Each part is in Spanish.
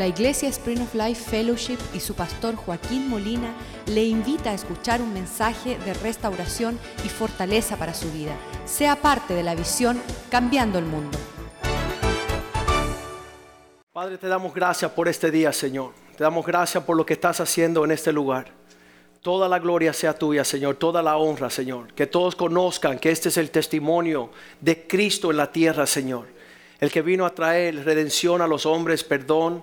La Iglesia Spring of Life Fellowship y su pastor Joaquín Molina le invita a escuchar un mensaje de restauración y fortaleza para su vida. Sea parte de la visión Cambiando el Mundo. Padre, te damos gracias por este día, Señor. Te damos gracias por lo que estás haciendo en este lugar. Toda la gloria sea tuya, Señor, toda la honra, Señor. Que todos conozcan que este es el testimonio de Cristo en la tierra, Señor. El que vino a traer redención a los hombres, perdón,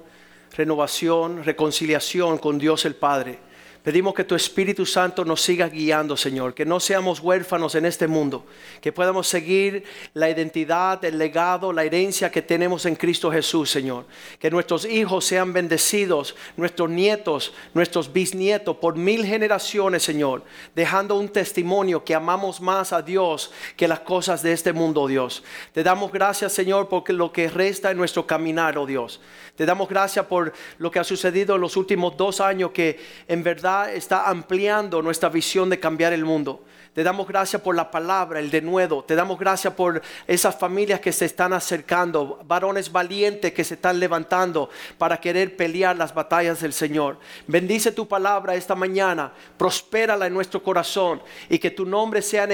renovación, reconciliación con Dios el Padre. Pedimos que tu Espíritu Santo nos siga guiando, Señor, que no seamos huérfanos en este mundo, que podamos seguir la identidad, el legado, la herencia que tenemos en Cristo Jesús, Señor. Que nuestros hijos sean bendecidos, nuestros nietos, nuestros bisnietos, por mil generaciones, Señor, dejando un testimonio que amamos más a Dios que las cosas de este mundo, Dios. Te damos gracias, Señor, por lo que resta en nuestro caminar, oh Dios. Te damos gracias por lo que ha sucedido en los últimos dos años, que en verdad está ampliando nuestra visión de cambiar el mundo. Te damos gracias por la palabra, el denuedo. Te damos gracias por esas familias que se están acercando, varones valientes que se están levantando para querer pelear las batallas del Señor. Bendice tu palabra esta mañana, prospérala en nuestro corazón y que tu nombre sea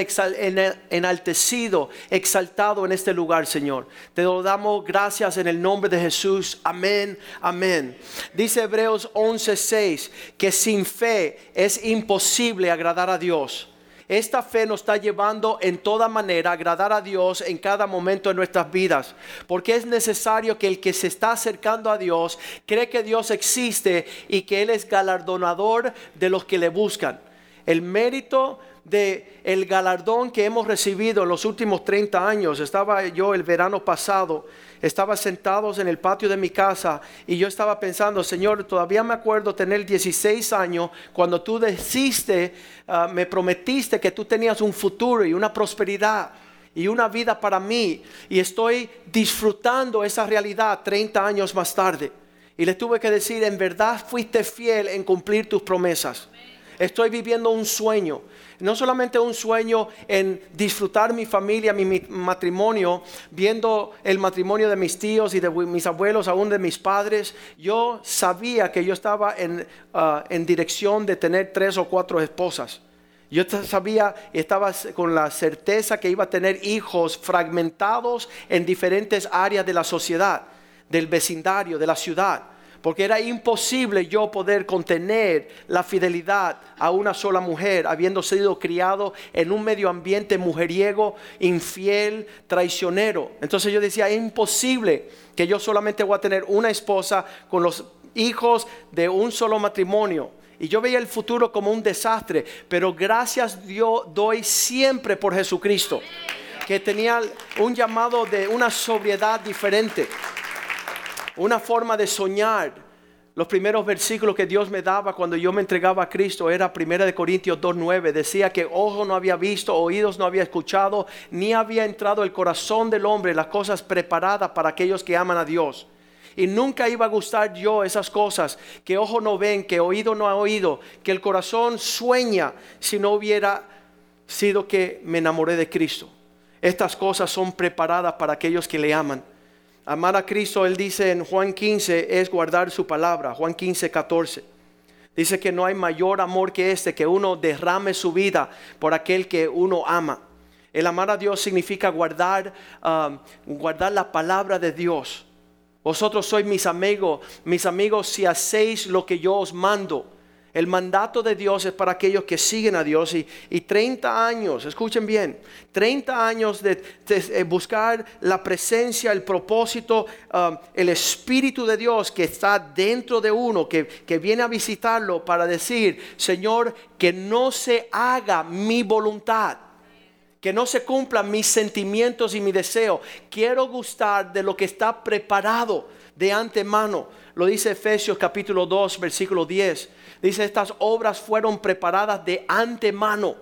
enaltecido, exaltado en este lugar, Señor. Te lo damos gracias en el nombre de Jesús. Amén, amén. Dice Hebreos 11:6 que sin fe es imposible agradar a Dios. Esta fe nos está llevando en toda manera a agradar a Dios en cada momento de nuestras vidas. Porque es necesario que el que se está acercando a Dios cree que Dios existe y que Él es galardonador de los que le buscan. El mérito de el galardón que hemos recibido en los últimos 30 años. Estaba yo el verano pasado, estaba sentados en el patio de mi casa y yo estaba pensando, Señor, todavía me acuerdo tener 16 años cuando tú deciste, ah, me prometiste que tú tenías un futuro y una prosperidad y una vida para mí y estoy disfrutando esa realidad 30 años más tarde. Y le tuve que decir, en verdad fuiste fiel en cumplir tus promesas. Estoy viviendo un sueño. No solamente un sueño en disfrutar mi familia, mi, matrimonio, viendo el matrimonio de mis tíos y de mis abuelos, aún de mis padres. Yo sabía que yo estaba en, ah, en dirección de tener tres o cuatro esposas. Yo sabía estaba con la certeza que iba a tener hijos fragmentados en diferentes áreas de la sociedad, del vecindario, de la ciudad porque era imposible yo poder contener la fidelidad a una sola mujer, habiendo sido criado en un medio ambiente mujeriego, infiel, traicionero. Entonces yo decía, es imposible que yo solamente voy a tener una esposa con los hijos de un solo matrimonio. Y yo veía el futuro como un desastre, pero gracias Dios doy siempre por Jesucristo, que tenía un llamado de una sobriedad diferente una forma de soñar. Los primeros versículos que Dios me daba cuando yo me entregaba a Cristo era 1 Corintios 2.9. Decía que ojo no había visto, oídos no había escuchado, ni había entrado el corazón del hombre las cosas preparadas para aquellos que aman a Dios. Y nunca iba a gustar yo esas cosas que ojo no ven, que oído no ha oído, que el corazón sueña si no hubiera sido que me enamoré de Cristo. Estas cosas son preparadas para aquellos que le aman. Amar a Cristo, él dice en Juan 15, es guardar su palabra. Juan 15, 14. Dice que no hay mayor amor que este, que uno derrame su vida por aquel que uno ama. El amar a Dios significa guardar, um, guardar la palabra de Dios. Vosotros sois mis amigos, mis amigos si hacéis lo que yo os mando. El mandato de Dios es para aquellos que siguen a Dios y, y 30 años, escuchen bien, 30 años de, eh, buscar la presencia, el propósito, um, el Espíritu de Dios que está dentro de uno, que, que viene a visitarlo para decir, Señor, que no se haga mi voluntad que no se cumplan mis sentimientos y mi deseo. Quiero gustar de lo que está preparado de antemano. Lo dice Efesios capítulo 2, versículo 10. Dice, estas obras fueron preparadas de antemano.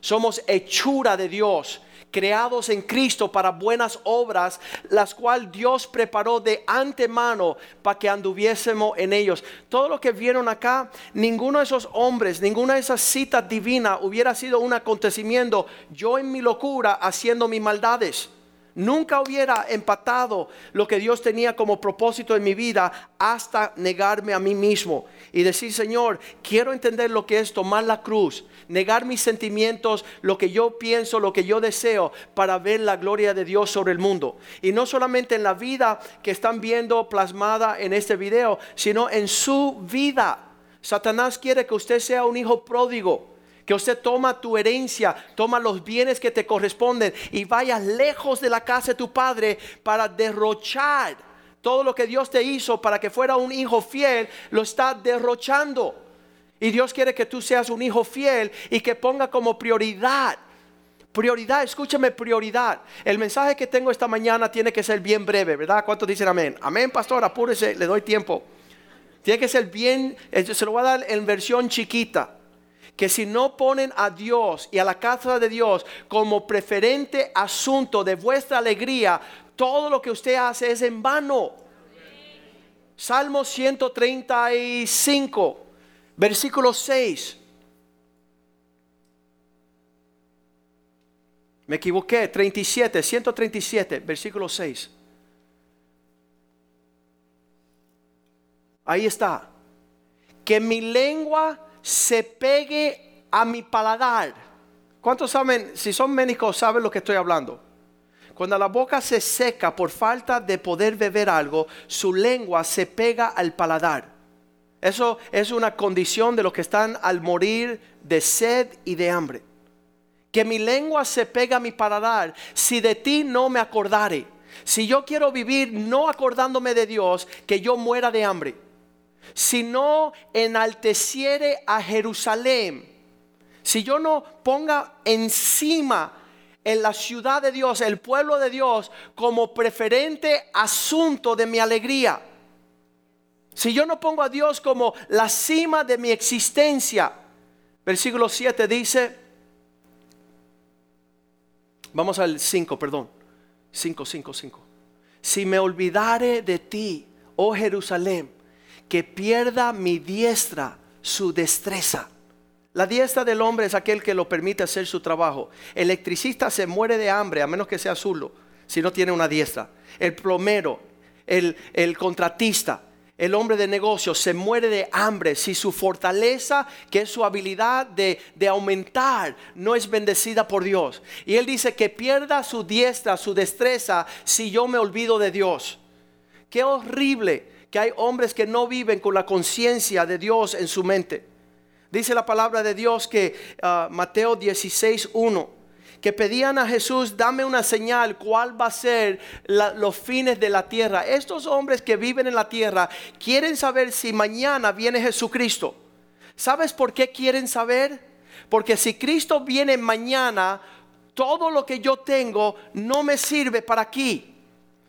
Somos hechura de Dios, creados en Cristo para buenas obras, las cuales Dios preparó de antemano para que anduviésemos en ellos. Todo lo que vieron acá, ninguno de esos hombres, ninguna de esas citas divinas hubiera sido un acontecimiento, yo en mi locura haciendo mis maldades. Nunca hubiera empatado lo que Dios tenía como propósito en mi vida hasta negarme a mí mismo y decir, Señor, quiero entender lo que es tomar la cruz, negar mis sentimientos, lo que yo pienso, lo que yo deseo, para ver la gloria de Dios sobre el mundo. Y no solamente en la vida que están viendo plasmada en este video, sino en su vida. Satanás quiere que usted sea un hijo pródigo que usted toma tu herencia, toma los bienes que te corresponden y vayas lejos de la casa de tu padre para derrochar todo lo que Dios te hizo para que fuera un hijo fiel, lo está derrochando. Y Dios quiere que tú seas un hijo fiel y que ponga como prioridad. Prioridad, escúchame, prioridad. El mensaje que tengo esta mañana tiene que ser bien breve, ¿verdad? ¿Cuántos dicen amén? Amén, pastor, apúrese, le doy tiempo. Tiene que ser bien, eh, se lo voy a dar en versión chiquita que si no ponen a Dios y a la casa de Dios como preferente asunto de vuestra alegría, todo lo que usted hace es en vano. Salmo 135, versículo 6. Me equivoqué, 37, 137, versículo 6. Ahí está. Que mi lengua se pegue a mi paladar. ¿Cuántos saben, si son médicos, saben lo que estoy hablando? Cuando la boca se seca por falta de poder beber algo, su lengua se pega al paladar. Eso es una condición de los que están al morir de sed y de hambre. Que mi lengua se pega a mi paladar si de ti no me acordare. Si yo quiero vivir no acordándome de Dios, que yo muera de hambre si no enalteciere a Jerusalén, si yo no ponga encima en la ciudad de Dios, el pueblo de Dios, como preferente asunto de mi alegría, si yo no pongo a Dios como la cima de mi existencia, versículo 7 dice, vamos al 5, perdón, 5, 5, 5. Si me olvidare de ti, oh Jerusalén, que pierda mi diestra su destreza. La diestra del hombre es aquel que lo permite hacer su trabajo. El electricista se muere de hambre, a menos que sea azul, si no tiene una diestra. El plomero, el, el contratista, el hombre de negocios se muere de hambre si su fortaleza, que es su habilidad de, de, aumentar, no es bendecida por Dios. Y él dice que pierda su diestra, su destreza, si yo me olvido de Dios. Qué horrible que hay hombres que no viven con la conciencia de Dios en su mente. Dice la palabra de Dios que uh, Mateo 16, 1, que pedían a Jesús, dame una señal, cuál va a ser los fines de la tierra. Estos hombres que viven en la tierra quieren saber si mañana viene Jesucristo. ¿Sabes por qué quieren saber? Porque si Cristo viene mañana, todo lo que yo tengo no me sirve para aquí.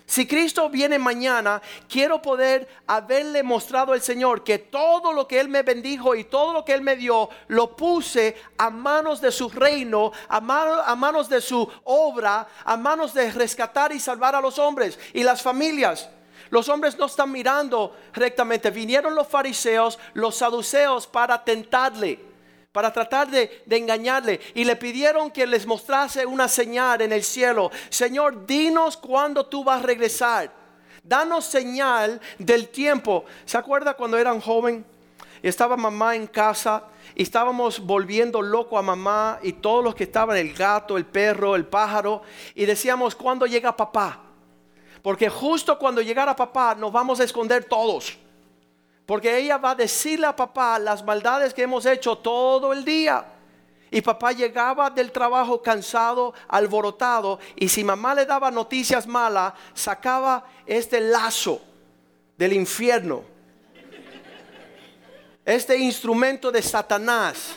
Si Cristo viene mañana, quiero poder haberle mostrado al Señor que todo lo que Él me bendijo y todo lo que Él me dio, lo puse a manos de su reino, a, manos de su obra, a manos de rescatar y salvar a los hombres y las familias. Los hombres no están mirando rectamente. Vinieron los fariseos, los saduceos para tentarle para tratar de, engañarle y le pidieron que les mostrase una señal en el cielo. Señor, dinos cuándo tú vas a regresar. Danos señal del tiempo. ¿Se acuerda cuando eran joven? Y estaba mamá en casa y estábamos volviendo loco a mamá y todos los que estaban, el gato, el perro, el pájaro, y decíamos, ¿cuándo llega papá? Porque justo cuando llegara papá nos vamos a esconder todos. Porque ella va a decirle a papá las maldades que hemos hecho todo el día. Y papá llegaba del trabajo cansado, alborotado, y si mamá le daba noticias malas, sacaba este lazo del infierno. Este instrumento de Satanás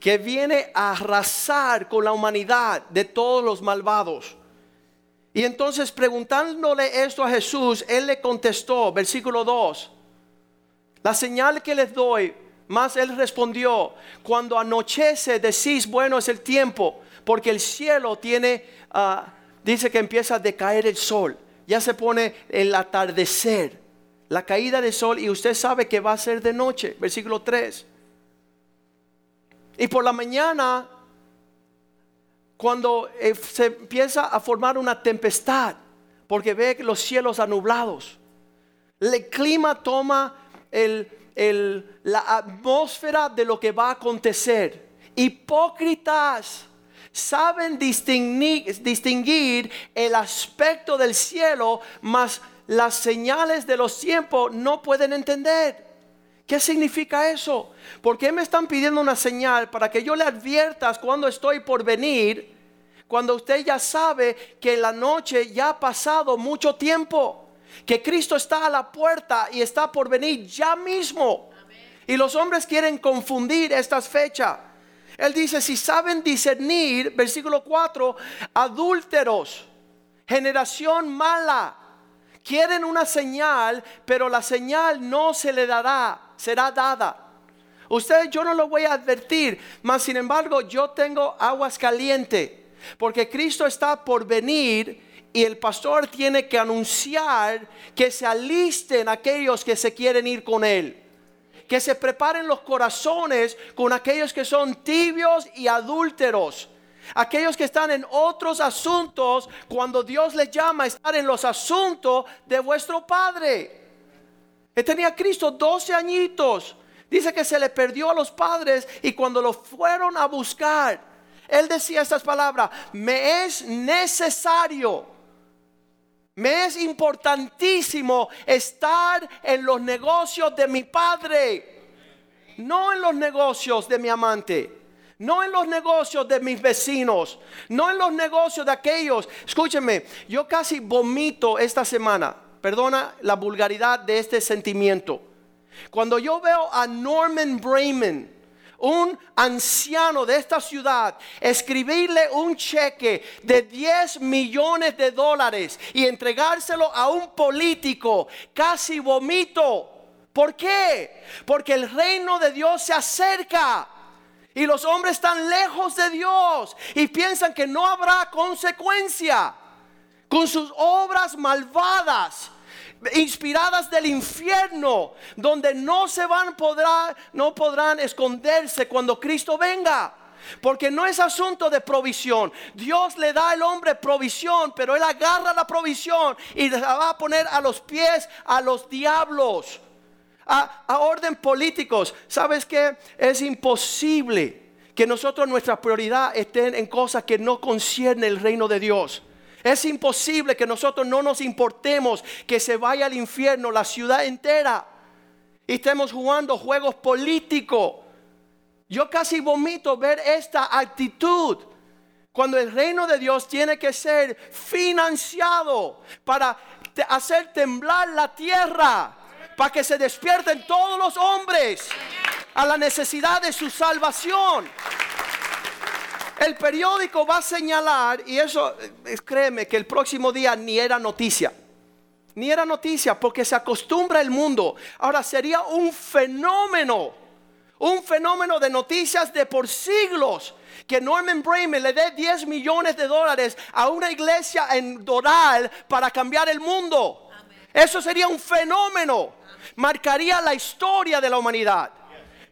que viene a arrasar con la humanidad de todos los malvados. Y entonces preguntándole esto a Jesús, él le contestó, versículo 2, la señal que les doy, más él respondió, cuando anochece decís, bueno es el tiempo, porque el cielo tiene, ah, dice que empieza a decaer el sol, ya se pone el atardecer, la caída del sol y usted sabe que va a ser de noche, versículo 3. Y por la mañana cuando eh, se empieza a formar una tempestad, porque ve los cielos anublados. El clima toma la atmósfera de lo que va a acontecer. Hipócritas saben distinguir, distinguir el aspecto del cielo, mas las señales de los tiempos no pueden entender. ¿Qué significa eso? ¿Por qué me están pidiendo una señal para que yo le adviertas cuando estoy por venir? Cuando usted ya sabe que la noche ya ha pasado mucho tiempo, que Cristo está a la puerta y está por venir ya mismo. Y los hombres quieren confundir estas fechas. Él dice, si saben discernir, versículo 4, adúlteros, generación mala, quieren una señal, pero la señal no se le dará, será dada. Usted yo no lo voy a advertir, mas sin embargo yo tengo aguas calientes, porque Cristo está por venir y el pastor tiene que anunciar que se alisten aquellos que se quieren ir con él que se preparen los corazones con aquellos que son tibios y adúlteros. Aquellos que están en otros asuntos, cuando Dios les llama a estar en los asuntos de vuestro Padre. Él tenía Cristo 12 añitos. Dice que se le perdió a los padres y cuando lo fueron a buscar, él decía estas palabras, me es necesario me es importantísimo estar en los negocios de mi padre, no en los negocios de mi amante. No en los negocios de mis vecinos, no en los negocios de aquellos. Escúcheme, yo casi vomito esta semana, perdona la vulgaridad de este sentimiento. Cuando yo veo a Norman Brayman, un anciano de esta ciudad escribirle un cheque de 10 millones de dólares y entregárselo a un político, casi vomito. ¿Por qué? Porque el reino de Dios se acerca. Y los hombres están lejos de Dios y piensan que no habrá consecuencia con sus obras malvadas inspiradas del infierno, donde no se van podrá, no podrán esconderse cuando Cristo venga. Porque no es asunto de provisión. Dios le da al hombre provisión, pero él agarra la provisión y la va a poner a los pies a los diablos. A, a orden políticos. ¿Sabes que Es imposible que nosotros nuestra prioridad estén en cosas que no conciernen el reino de Dios. Es imposible que nosotros no nos importemos que se vaya al infierno la ciudad entera y estemos jugando juegos políticos. Yo casi vomito ver esta actitud. Cuando el reino de Dios tiene que ser financiado para hacer temblar la tierra, para que se despierten todos los hombres a la necesidad de su salvación. El periódico va a señalar, y eso, eh, créeme que el próximo día ni era noticia. Ni era noticia porque se acostumbra el mundo. Ahora sería un fenómeno, un fenómeno de noticias de por siglos que Norman Brayman le dé 10 millones de dólares a una iglesia en Doral para cambiar el mundo. Eso sería un fenómeno. Marcaría la historia de la humanidad.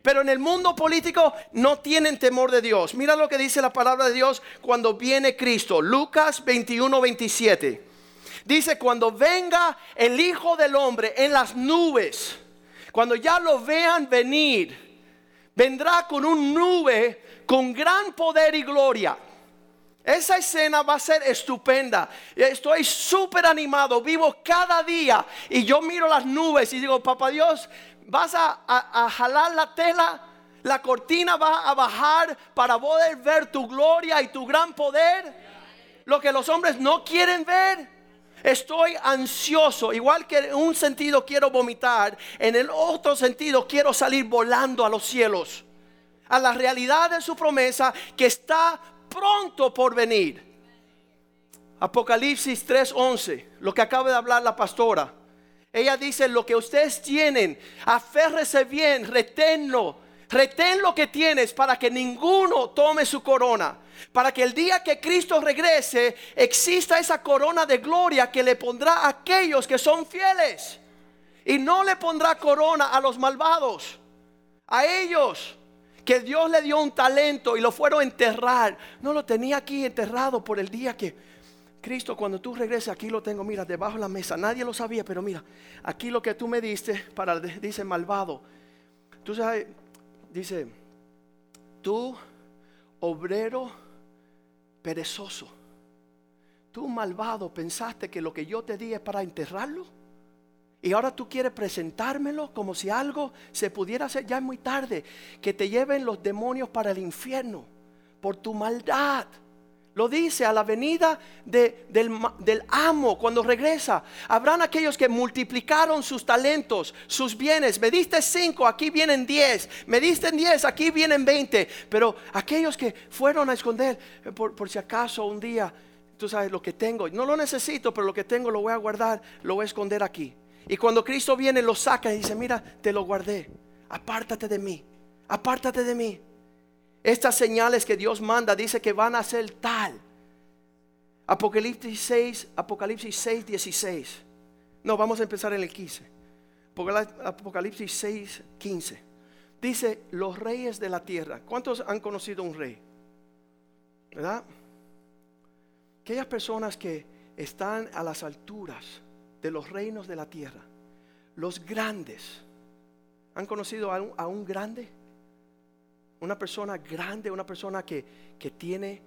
Pero en el mundo político no tienen temor de Dios. Mira lo que dice la palabra de Dios cuando viene Cristo. Lucas 21, 27. Dice, cuando venga el Hijo del Hombre en las nubes, cuando ya lo vean venir, vendrá con un nube con gran poder y gloria. Esa escena va a ser estupenda. Estoy súper animado, vivo cada día y yo miro las nubes y digo, papá Dios, vas a, jalar la tela, la cortina va a bajar para poder ver tu gloria y tu gran poder. Lo que los hombres no quieren ver. Estoy ansioso, igual que en un sentido quiero vomitar, en el otro sentido quiero salir volando a los cielos, a la realidad de su promesa que está pronto por venir. Apocalipsis 3:11, lo que acaba de hablar la pastora. Ella dice, lo que ustedes tienen, aférrese bien, reténlo. Retén lo que tienes para que ninguno tome su corona. Para que el día que Cristo regrese exista esa corona de gloria que le pondrá a aquellos que son fieles. Y no le pondrá corona a los malvados. A ellos que Dios le dio un talento y lo fueron a enterrar. No lo tenía aquí enterrado por el día que Cristo, cuando tú regreses, aquí lo tengo, mira, debajo de la mesa. Nadie lo sabía, pero mira, aquí lo que tú me diste, para, dice malvado. Tú sabes, dice, tú, obrero perezoso, tú malvado, pensaste que lo que yo te di es para enterrarlo. Y ahora tú quieres presentármelo como si algo se pudiera hacer. Ya es muy tarde. Que te lleven los demonios para el infierno por tu maldad. Lo dice a la venida del, amo cuando regresa. Habrán aquellos que multiplicaron sus talentos, sus bienes. Me diste cinco, aquí vienen diez. Me diste diez, aquí vienen veinte. Pero aquellos que fueron a esconder, eh, por, por si acaso un día, tú sabes lo que tengo. No lo necesito, pero lo que tengo lo voy a guardar, lo voy a esconder aquí. Y cuando Cristo viene, lo saca y dice, mira, te lo guardé. Apártate de mí. Apártate de mí. Estas señales que Dios manda dice que van a ser tal. Apocalipsis 6, Apocalipsis 6, 16. No, vamos a empezar en el 15. Apocalipsis 6, 15. Dice, los reyes de la tierra. ¿Cuántos han conocido un rey? ¿Verdad? Aquellas personas que están a las alturas de los reinos de la tierra. Los grandes. ¿Han conocido a un, grande? Una persona grande, una persona que, tiene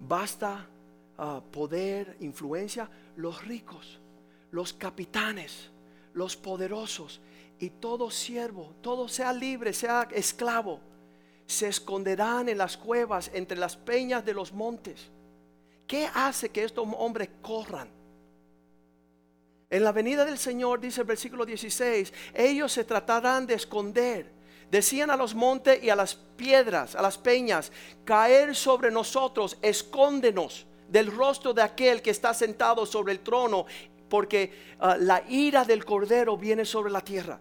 basta ah, poder, influencia. Los ricos, los capitanes, los poderosos y todo siervo, todo sea libre, sea esclavo, se esconderán en las cuevas, entre las peñas de los montes. ¿Qué hace que estos hombres corran? En la venida del Señor, dice el versículo 16, ellos se tratarán de esconder. Decían a los montes y a las piedras, a las peñas, caer sobre nosotros, escóndenos del rostro de aquel que está sentado sobre el trono, porque ah, la ira del Cordero viene sobre la tierra.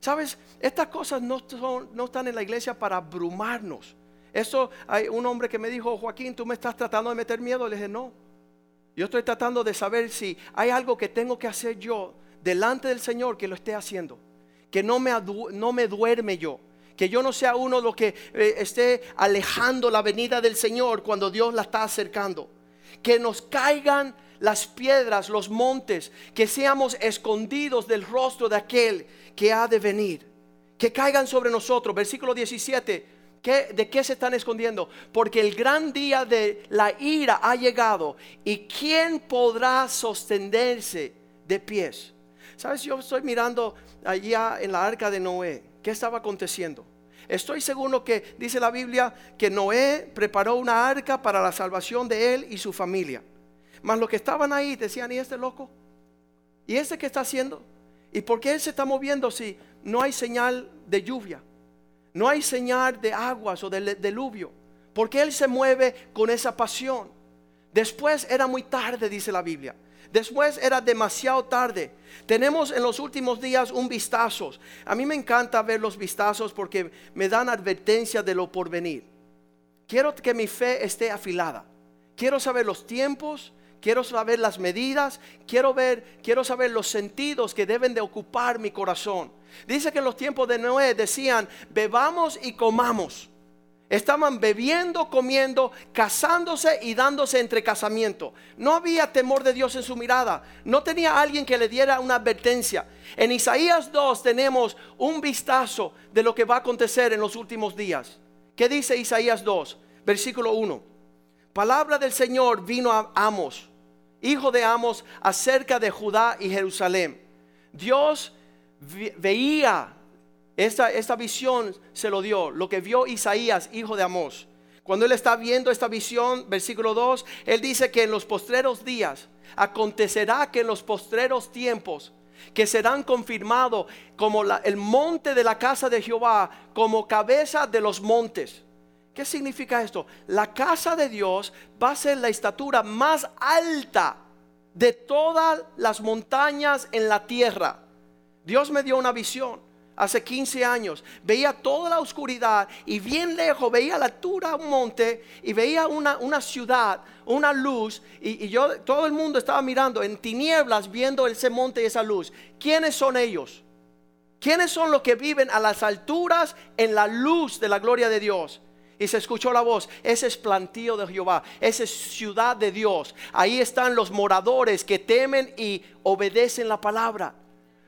¿Sabes? Estas cosas no, no están en la iglesia para abrumarnos. Eso hay un hombre que me dijo, Joaquín, tú me estás tratando de meter miedo. Le dije, no, yo estoy tratando de saber si hay algo que tengo que hacer yo delante del Señor que lo esté haciendo. Que no me, no me duerme yo. Que yo no sea uno lo que eh, esté alejando la venida del Señor cuando Dios la está acercando. Que nos caigan las piedras, los montes, que seamos escondidos del rostro de aquel que ha de venir. Que caigan sobre nosotros. Versículo 17 ¿De qué se están escondiendo? Porque el gran día de la ira ha llegado. ¿Y quién podrá sostenerse de pies? ¿Sabes? Yo estoy mirando allá en la arca de Noé. ¿Qué estaba aconteciendo? Estoy seguro que dice la Biblia que Noé preparó una arca para la salvación de él y su familia. Mas los que estaban ahí decían, ¿y este loco? ¿Y este qué está haciendo? ¿Y por qué él se está moviendo si no hay señal de lluvia? No hay señal de aguas o de deluvio, porque Él se mueve con esa pasión. Después era muy tarde, dice la Biblia. Después era demasiado tarde. Tenemos en los últimos días un vistazo. A mí me encanta ver los vistazos porque me dan advertencia de lo porvenir. Quiero que mi fe esté afilada. Quiero saber los tiempos, quiero saber las medidas, quiero ver, quiero saber los sentidos que deben de ocupar mi corazón. Dice que en los tiempos de Noé decían, bebamos y comamos. Estaban bebiendo, comiendo, casándose y dándose entre casamiento. No había temor de Dios en su mirada. No tenía alguien que le diera una advertencia. En Isaías 2 tenemos un vistazo de lo que va a acontecer en los últimos días. ¿Qué dice Isaías 2? Versículo 1. Palabra del Señor vino a Amos, hijo de Amos, acerca de Judá y Jerusalén. Dios veía esta, esta visión, se lo dio, lo que vio Isaías, hijo de Amós. Cuando él está viendo esta visión, versículo 2, él dice que en los postreros días acontecerá que en los postreros tiempos que serán confirmados como el monte de la casa de Jehová, como cabeza de los montes. ¿Qué significa esto? La casa de Dios va a ser la estatura más alta de todas las montañas en la tierra. Dios me dio una visión hace 15 años. Veía toda la oscuridad y bien lejos veía la altura un monte y veía una, una ciudad, una luz. Y, yo, todo el mundo estaba mirando en tinieblas viendo ese monte y esa luz. ¿Quiénes son ellos? ¿Quiénes son los que viven a las alturas en la luz de la gloria de Dios? Y se escuchó la voz, ese es plantío de Jehová, esa es ciudad de Dios. Ahí están los moradores que temen y obedecen la palabra.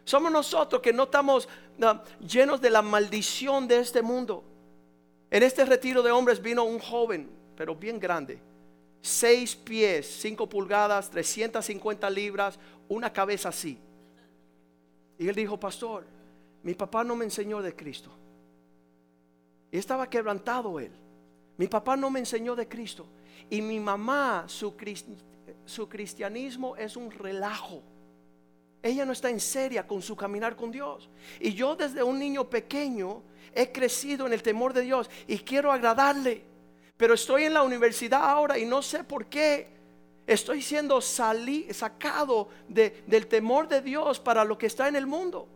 Somos nosotros que no estamos llenos de la maldición de este mundo. En este retiro de hombres vino un joven, pero bien grande. Seis pies, cinco pulgadas, 350 libras, una cabeza así. Y él dijo, pastor, mi papá no me enseñó de Cristo. Y estaba quebrantado él. Mi papá no me enseñó de Cristo. Y mi mamá, su, su cristianismo es un relajo. Ella no está en seria con su caminar con Dios. Y yo desde un niño pequeño he crecido en el temor de Dios y quiero agradarle. Pero estoy en la universidad ahora y no sé por qué. Estoy siendo sacado del temor de Dios para lo que está en el mundo.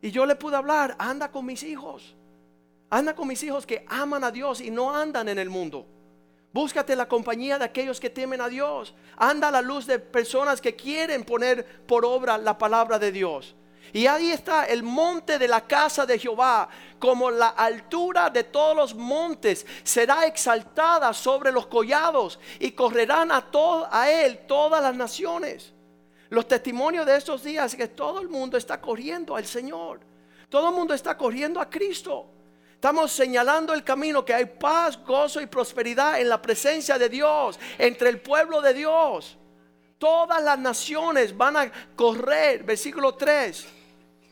Y yo le pude hablar, anda con mis hijos. Anda con mis hijos que aman a Dios y no andan en el mundo. Búscate la compañía de aquellos que temen a Dios. Anda a la luz de personas que quieren poner por obra la palabra de Dios. Y ahí está el monte de la casa de Jehová, como la altura de todos los montes, será exaltada sobre los collados y correrán a, todo, a él todas las naciones. Los testimonios de estos días es que todo el mundo está corriendo al Señor. Todo el mundo está corriendo a Cristo. Estamos señalando el camino que hay paz, gozo y prosperidad en la presencia de Dios, entre el pueblo de Dios. Todas las naciones van a correr, versículo 3.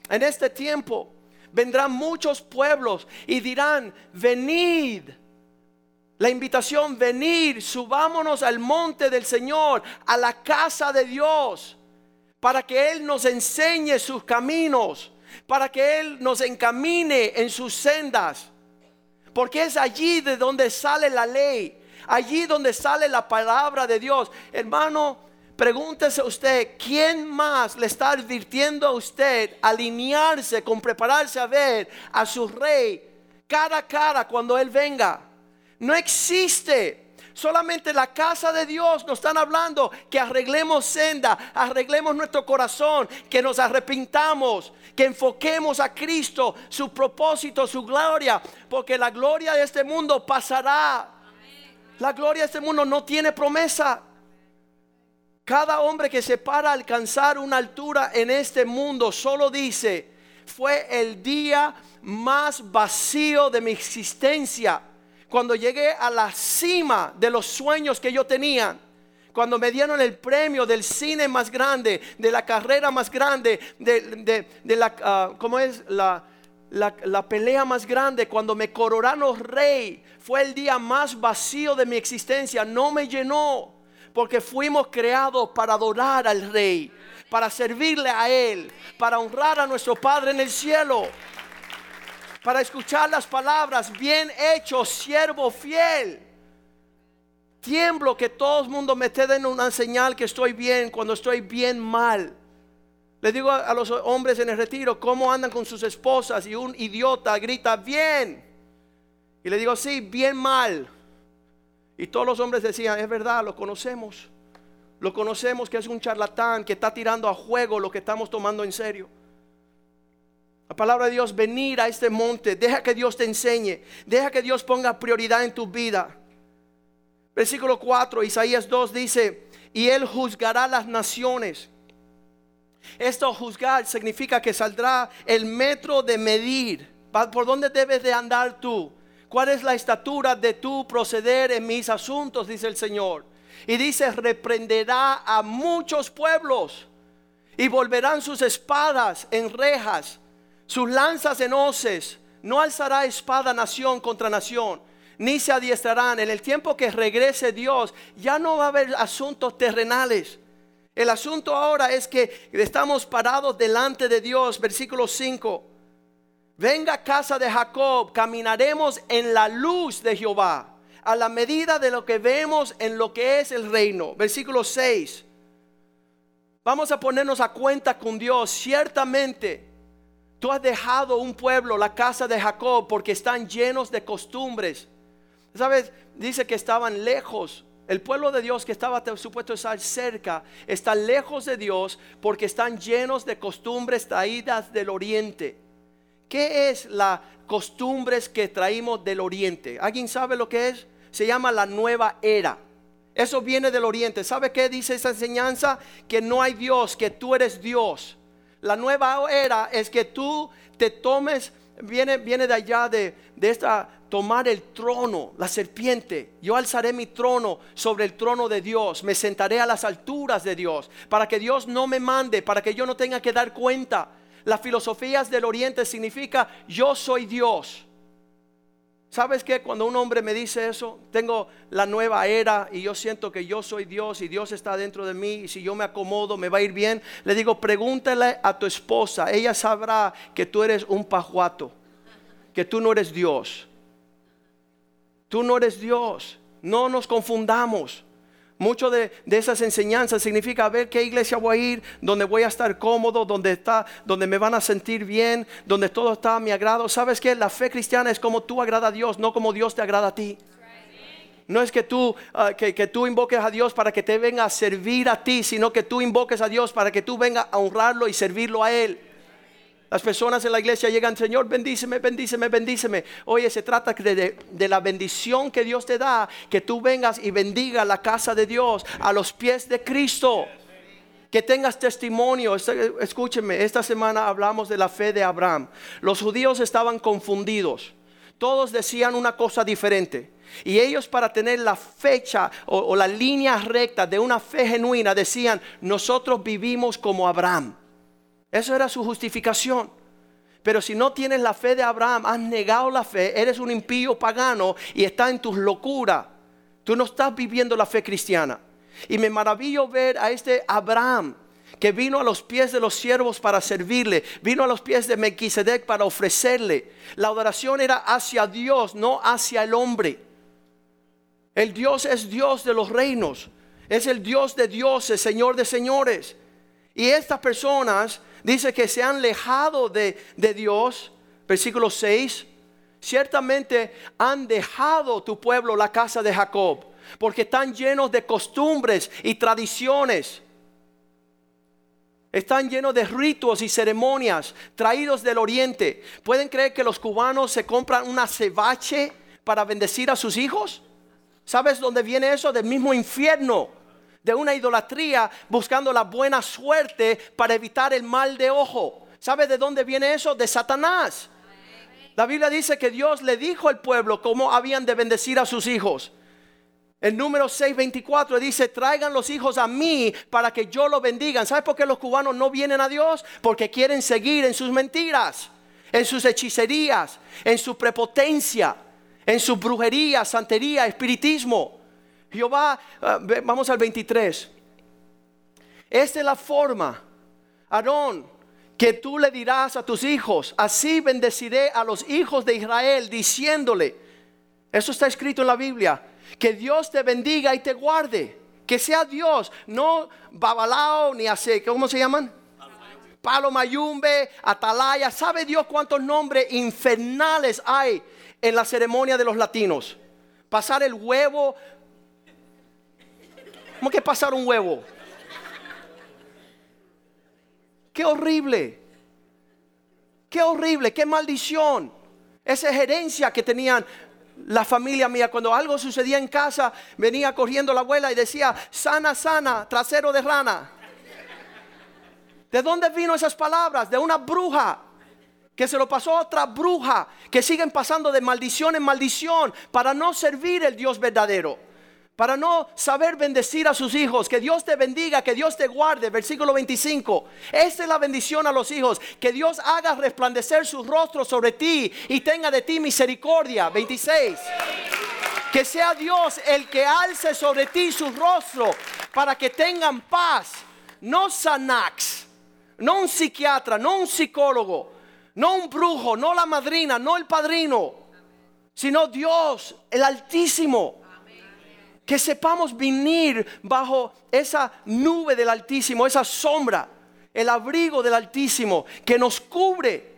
En este tiempo vendrán muchos pueblos y dirán, venid. La invitación, venid, subámonos al monte del Señor, a la casa de Dios, para que Él nos enseñe sus caminos para que Él nos encamine en sus sendas. Porque es allí de donde sale la ley, allí donde sale la palabra de Dios. Hermano, pregúntese usted, ¿quién más le está advirtiendo a usted alinearse con prepararse a ver a su rey cara a cara cuando Él venga? No existe Solamente la casa de Dios nos están hablando que arreglemos senda, arreglemos nuestro corazón, que nos arrepintamos, que enfoquemos a Cristo, su propósito, su gloria, porque la gloria de este mundo pasará. La gloria de este mundo no tiene promesa. Cada hombre que se para a alcanzar una altura en este mundo solo dice, fue el día más vacío de mi existencia cuando llegué a la cima de los sueños que yo tenía, cuando me dieron el premio del cine más grande, de la carrera más grande, de, la, ah, ¿cómo es? La, la, pelea más grande, cuando me coronaron rey, fue el día más vacío de mi existencia, no me llenó, porque fuimos creados para adorar al rey, para servirle a él, para honrar a nuestro Padre en el cielo para escuchar las palabras, bien hecho, siervo fiel. Tiemblo que todo el mundo me esté dando una señal que estoy bien cuando estoy bien mal. Le digo a, los hombres en el retiro cómo andan con sus esposas y un idiota grita bien. Y le digo, sí, bien mal. Y todos los hombres decían, es verdad, lo conocemos. Lo conocemos que es un charlatán que está tirando a juego lo que estamos tomando en serio. La palabra de Dios, venir a este monte, deja que Dios te enseñe, deja que Dios ponga prioridad en tu vida. Versículo 4, Isaías 2 dice, y él juzgará las naciones. Esto juzgar significa que saldrá el metro de medir. ¿Por dónde debes de andar tú? ¿Cuál es la estatura de tu proceder en mis asuntos? Dice el Señor. Y dice, reprenderá a muchos pueblos y volverán sus espadas en rejas sus lanzas en hoces. No alzará espada nación contra nación, ni se adiestrarán. En el tiempo que regrese Dios, ya no va a haber asuntos terrenales. El asunto ahora es que estamos parados delante de Dios. Versículo 5. Venga casa de Jacob, caminaremos en la luz de Jehová, a la medida de lo que vemos en lo que es el reino. Versículo 6. Vamos a ponernos a cuenta con Dios. Ciertamente Tú has dejado un pueblo, la casa de Jacob, porque están llenos de costumbres. ¿Sabes? Dice que estaban lejos. El pueblo de Dios que estaba supuesto estar cerca, está lejos de Dios porque están llenos de costumbres traídas del oriente. ¿Qué es la costumbres que traímos del oriente? ¿Alguien sabe lo que es? Se llama la nueva era. Eso viene del oriente. ¿Sabe qué dice esa enseñanza? Que no hay Dios, que tú eres Dios. La nueva era es que tú te tomes, viene, viene de allá de, de esta, tomar el trono, la serpiente. Yo alzaré mi trono sobre el trono de Dios. Me sentaré a las alturas de Dios. Para que Dios no me mande, para que yo no tenga que dar cuenta. Las filosofías del oriente significa yo soy Dios. ¿Sabes qué? Cuando un hombre me dice eso, tengo la nueva era y yo siento que yo soy Dios y Dios está dentro de mí y si yo me acomodo me va a ir bien. Le digo, pregúntale a tu esposa, ella sabrá que tú eres un pajuato, que tú no eres Dios. Tú no eres Dios. No nos confundamos. Mucho de, esas enseñanzas significa ver qué iglesia voy a ir, donde voy a estar cómodo, donde está, donde me van a sentir bien, donde todo está a mi agrado. ¿Sabes que La fe cristiana es como tú agrada a Dios, no como Dios te agrada a ti. No es que tú, ah, que, tú invoques a Dios para que te venga a servir a ti, sino que tú invoques a Dios para que tú venga a honrarlo y servirlo a Él. Las personas en la iglesia llegan, Señor, bendíceme, bendíceme, bendíceme. Oye, se trata de, de, la bendición que Dios te da, que tú vengas y bendiga la casa de Dios a los pies de Cristo. Que tengas testimonio. Escúcheme, esta semana hablamos de la fe de Abraham. Los judíos estaban confundidos. Todos decían una cosa diferente. Y ellos para tener la fecha o, o la línea recta de una fe genuina decían, nosotros vivimos como Abraham. Eso era su justificación. Pero si no tienes la fe de Abraham, has negado la fe, eres un impío pagano y estás en tus locuras. Tú no estás viviendo la fe cristiana. Y me maravillo ver a este Abraham que vino a los pies de los siervos para servirle, vino a los pies de Melquisedec para ofrecerle. La adoración era hacia Dios, no hacia el hombre. El Dios es Dios de los reinos, es el Dios de dioses, Señor de señores. Y estas personas dice que se han alejado de, Dios, versículo 6, ciertamente han dejado tu pueblo la casa de Jacob, porque están llenos de costumbres y tradiciones. Están llenos de ritos y ceremonias traídos del oriente. ¿Pueden creer que los cubanos se compran una cebache para bendecir a sus hijos? ¿Sabes dónde viene eso? Del mismo infierno de una idolatría buscando la buena suerte para evitar el mal de ojo. ¿Sabe de dónde viene eso? De Satanás. La Biblia dice que Dios le dijo al pueblo cómo habían de bendecir a sus hijos. El número 624 dice, traigan los hijos a mí para que yo los bendiga. ¿Sabes por qué los cubanos no vienen a Dios? Porque quieren seguir en sus mentiras, en sus hechicerías, en su prepotencia, en su brujería, santería, espiritismo. Jehová, ah, vamos al 23. Esta es la forma, Aarón, que tú le dirás a tus hijos, así bendeciré a los hijos de Israel, diciéndole, eso está escrito en la Biblia, que Dios te bendiga y te guarde, que sea Dios, no Babalao ni hace, ¿cómo se llaman? Palo Mayumbe, Atalaya, ¿sabe Dios cuántos nombres infernales hay en la ceremonia de los latinos? Pasar el huevo ¿Cómo que pasar un huevo? Qué horrible. Qué horrible, qué maldición. Esa gerencia que tenían la familia mía. Cuando algo sucedía en casa, venía corriendo la abuela y decía, sana, sana, trasero de rana. ¿De dónde vino esas palabras? De una bruja que se lo pasó a otra bruja, que siguen pasando de maldición en maldición para no servir el Dios verdadero para no saber bendecir a sus hijos. Que Dios te bendiga, que Dios te guarde. Versículo 25. Esta es la bendición a los hijos. Que Dios haga resplandecer su rostro sobre ti y tenga de ti misericordia. 26. Que sea Dios el que alce sobre ti su rostro para que tengan paz. No Sanax, no un psiquiatra, no un psicólogo, no un brujo, no la madrina, no el padrino, sino Dios, el Altísimo que sepamos venir bajo esa nube del Altísimo, esa sombra, el abrigo del Altísimo que nos cubre.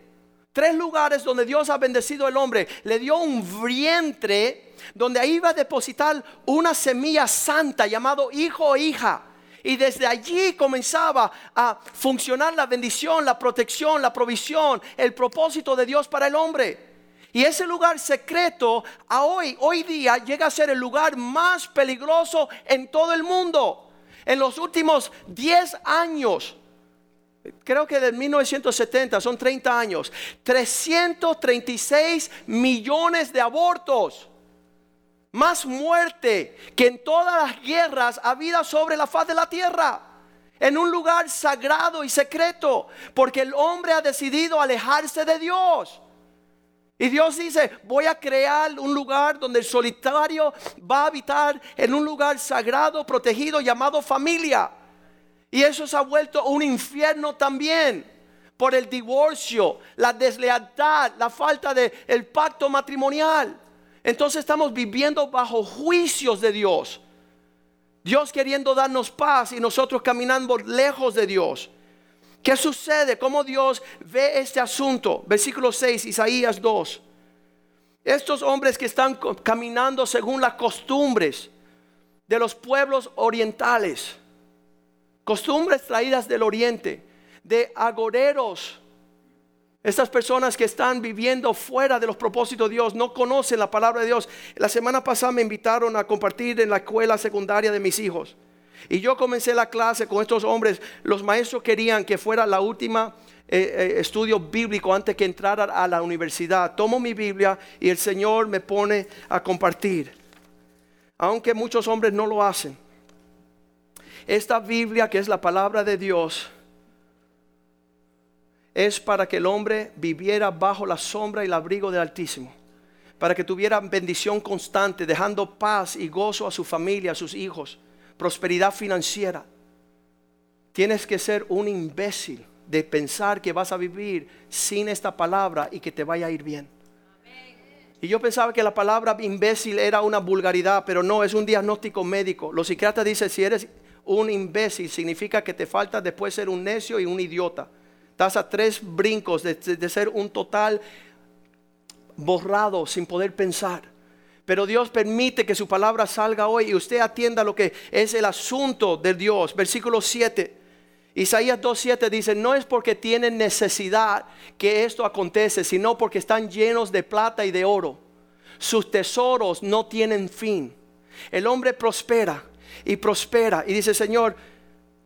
Tres lugares donde Dios ha bendecido al hombre. Le dio un vientre donde ahí iba a depositar una semilla santa llamado hijo o hija. Y desde allí comenzaba a funcionar la bendición, la protección, la provisión, el propósito de Dios para el hombre. Y ese lugar secreto a hoy, hoy día, llega a ser el lugar más peligroso en todo el mundo. En los últimos 10 años, creo que de 1970, son 30 años, 336 millones de abortos más muerte que en todas las guerras habidas sobre la faz de la tierra. En un lugar sagrado y secreto. Porque el hombre ha decidido alejarse de Dios. Y Dios dice, voy a crear un lugar donde el solitario va a habitar en un lugar sagrado, protegido, llamado familia. Y eso se ha vuelto un infierno también por el divorcio, la deslealtad, la falta de el pacto matrimonial. Entonces estamos viviendo bajo juicios de Dios. Dios queriendo darnos paz y nosotros caminando lejos de Dios. ¿Qué sucede? ¿Cómo Dios ve este asunto? Versículo 6, Isaías 2. Estos hombres que están caminando según las costumbres de los pueblos orientales, costumbres traídas del oriente, de agoreros, estas personas que están viviendo fuera de los propósitos de Dios, no conocen la palabra de Dios. La semana pasada me invitaron a compartir en la escuela secundaria de mis hijos. Y yo comencé la clase con estos hombres. Los maestros querían que fuera la última eh, eh, estudio bíblico antes que entrara a la universidad. Tomo mi Biblia y el Señor me pone a compartir. Aunque muchos hombres no lo hacen. Esta Biblia que es la palabra de Dios es para que el hombre viviera bajo la sombra y el abrigo del Altísimo, para que tuviera bendición constante, dejando paz y gozo a su familia, a sus hijos, prosperidad financiera. Tienes que ser un imbécil de pensar que vas a vivir sin esta palabra y que te vaya a ir bien. Y yo pensaba que la palabra imbécil era una vulgaridad, pero no, es un diagnóstico médico. Los psiquiatras dicen, si eres un imbécil, significa que te falta después ser un necio y un idiota. Estás a tres brincos de, ser un total borrado sin poder pensar. Pero Dios permite que su palabra salga hoy y usted atienda lo que es el asunto de Dios. Versículo 7. Isaías 2.7 dice, no es porque tienen necesidad que esto acontece, sino porque están llenos de plata y de oro. Sus tesoros no tienen fin. El hombre prospera y prospera y dice, Señor,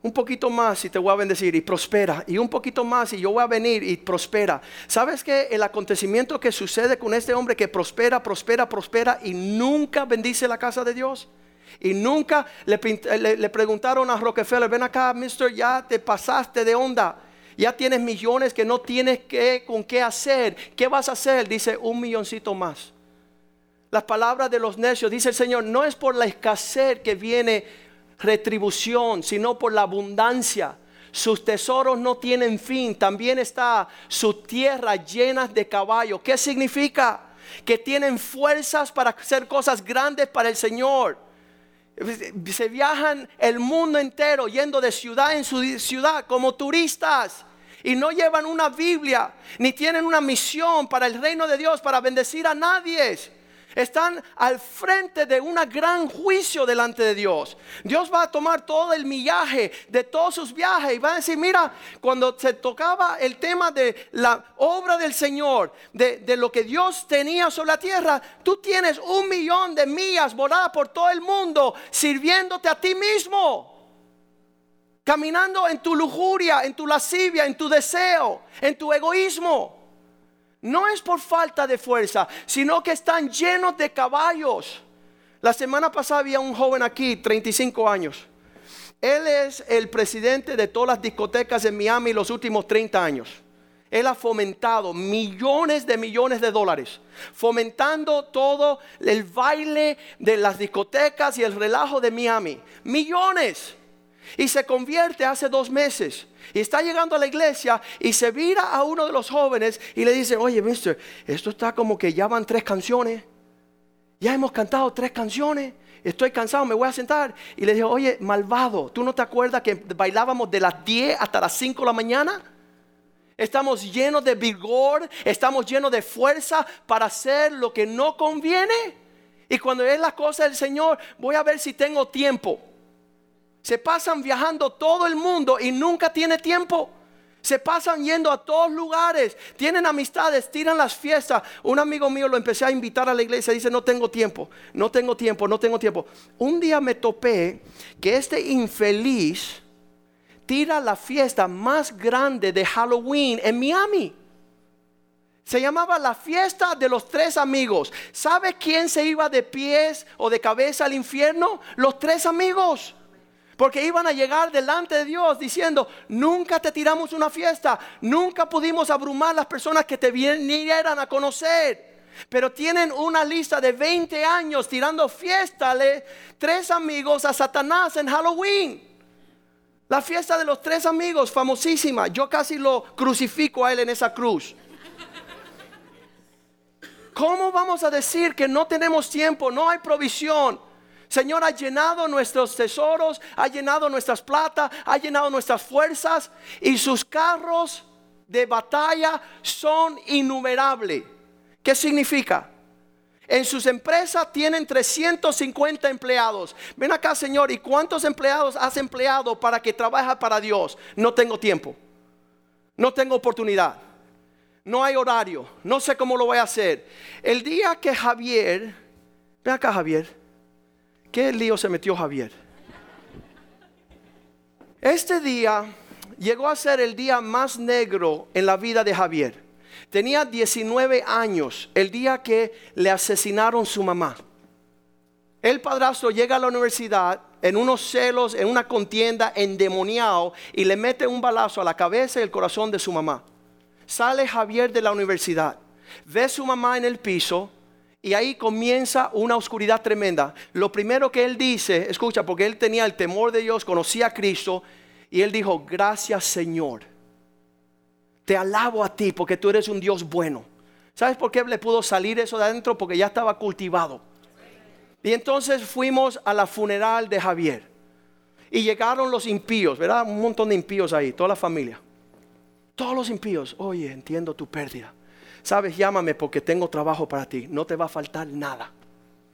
un poquito más y te voy a bendecir y prospera. Y un poquito más y yo voy a venir y prospera. ¿Sabes que el acontecimiento que sucede con este hombre que prospera, prospera, prospera y nunca bendice la casa de Dios? Y nunca le, preguntaron a Rockefeller, ven acá, mister, ya te pasaste de onda. Ya tienes millones que no tienes que, con qué hacer. ¿Qué vas a hacer? Dice, un milloncito más. Las palabras de los necios, dice el Señor, no es por la escasez que viene retribución, sino por la abundancia. Sus tesoros no tienen fin. También está su tierra llena de caballos. ¿Qué significa? Que tienen fuerzas para hacer cosas grandes para el Señor. Se viajan el mundo entero yendo de ciudad en ciudad como turistas y no llevan una Biblia ni tienen una misión para el reino de Dios para bendecir a nadie están al frente de un gran juicio delante de Dios. Dios va a tomar todo el millaje de todos sus viajes y va a decir, mira, cuando se tocaba el tema de la obra del Señor, de, de lo que Dios tenía sobre la tierra, tú tienes un millón de millas voladas por todo el mundo sirviéndote a ti mismo caminando en tu lujuria, en tu lascivia, en tu deseo, en tu egoísmo. No es por falta de fuerza, sino que están llenos de caballos. La semana pasada había un joven aquí, 35 años. Él es el presidente de todas las discotecas en Miami los últimos 30 años. Él ha fomentado millones de millones de dólares, fomentando todo el baile de las discotecas y el relajo de Miami. Millones. Y se convierte hace dos meses. Y está llegando a la iglesia y se vira a uno de los jóvenes y le dice, oye, mister, esto está como que ya van tres canciones. Ya hemos cantado tres canciones. Estoy cansado, me voy a sentar. Y le dijo, oye, malvado, ¿tú no te acuerdas que bailábamos de las 10 hasta las 5 de la mañana? Estamos llenos de vigor, estamos llenos de fuerza para hacer lo que no conviene. Y cuando es la cosa del Señor, voy a ver si tengo tiempo. Se pasan viajando todo el mundo y nunca tiene tiempo. Se pasan yendo a todos lugares, tienen amistades, tiran las fiestas. Un amigo mío lo empecé a invitar a la iglesia, dice, no tengo tiempo, no tengo tiempo, no tengo tiempo. Un día me topé que este infeliz tira la fiesta más grande de Halloween en Miami. Se llamaba la fiesta de los tres amigos. ¿Sabe quién se iba de pies o de cabeza al infierno? Los tres amigos. Porque iban a llegar delante de Dios diciendo, nunca te tiramos una fiesta, nunca pudimos abrumar las personas que te vinieran a conocer. Pero tienen una lista de 20 años tirando fiestales, tres amigos a Satanás en Halloween. La fiesta de los tres amigos, famosísima. Yo casi lo crucifico a él en esa cruz. ¿Cómo vamos a decir que no tenemos tiempo, no hay provisión? Señor ha llenado nuestros tesoros, ha llenado nuestras plata, ha llenado nuestras fuerzas y sus carros de batalla son innumerables. ¿Qué significa? En sus empresas tienen 350 empleados. Ven acá, Señor, ¿y cuántos empleados has empleado para que trabaje para Dios? No tengo tiempo. No tengo oportunidad. No hay horario. No sé cómo lo voy a hacer. El día que Javier, ven acá, Javier. ¿Qué lío se metió Javier? Este día llegó a ser el día más negro en la vida de Javier. Tenía 19 años el día que le asesinaron su mamá. El padrastro llega a la universidad en unos celos, en una contienda endemoniado y le mete un balazo a la cabeza y el corazón de su mamá. Sale Javier de la universidad, ve a su mamá en el piso y ahí comienza una oscuridad tremenda. Lo primero que él dice, escucha, porque él tenía el temor de Dios, conocía a Cristo, y él dijo, gracias Señor. Te alabo a ti porque tú eres un Dios bueno. ¿Sabes por qué le pudo salir eso de adentro? Porque ya estaba cultivado. Y entonces fuimos a la funeral de Javier. Y llegaron los impíos, ¿verdad? Un montón de impíos ahí, toda la familia. Todos los impíos, oye, entiendo tu pérdida. Sabes, llámame porque tengo trabajo para ti. No te va a faltar nada.